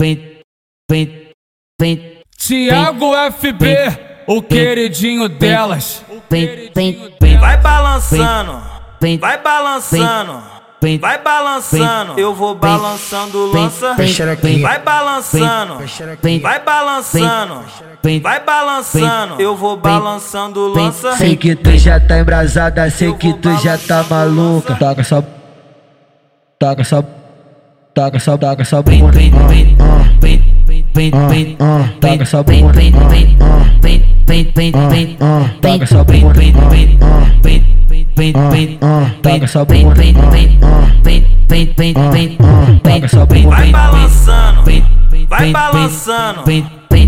vem, vem, vem. Tiago FB, o queridinho delas. Vem, vem, vem. Vai balançando, Vem, vai balançando, vem, vai balançando. Eu vou balançando lança. vem, Vai balançando, vem, vai balançando, vem, vai balançando. Eu vou balançando lança. Sei que tu já tá embrasada, sei que tu já tá maluca. Toca só. Toca só taca essa taca essa bunda taca essa bunda taca essa bunda taca essa bunda vai balançando vai balançando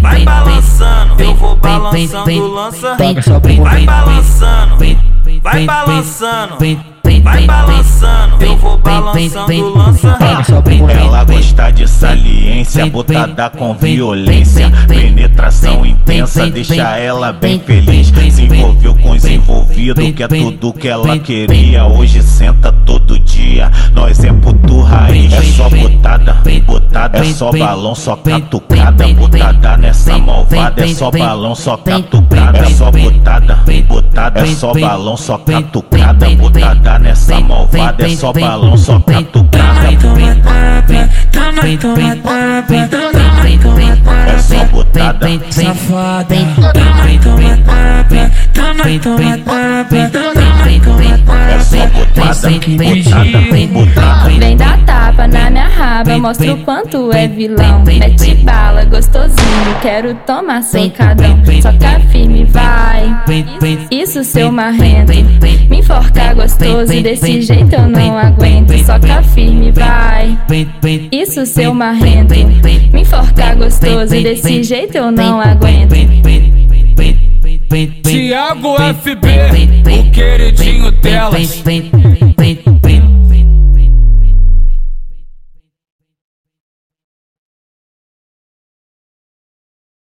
vai balançando eu vou balançando lança vai balançando vai balançando vai balançando eu vou ela gosta de saliência, botada com violência. Penetração intensa, deixa ela bem feliz. Se envolveu com os envolvidos, que é tudo que ela queria. Hoje senta todo dia, nós é puto raiz. É, é só botada, botada, é só balão, só catucada. Botada nessa botada, é só balão, só catucada, é só botada, botada, é só balão, só catucada, botada nessa malvada, é só balão, só catucada. É só botada, safada. É só botada, botada, botada. Vem dar tapa na minha raba, mostra o quanto é vilão. Mete bala, gostosinho, quero tomar socadão. Soca firme, vai. Isso, seu marrento. Me enforcar gostoso, desse jeito eu não aguento. Soca firme, vai. Isso, seu marrento. Me enforcar gostoso, desse jeito eu não aguento. Tiago FB, o queridinho delas.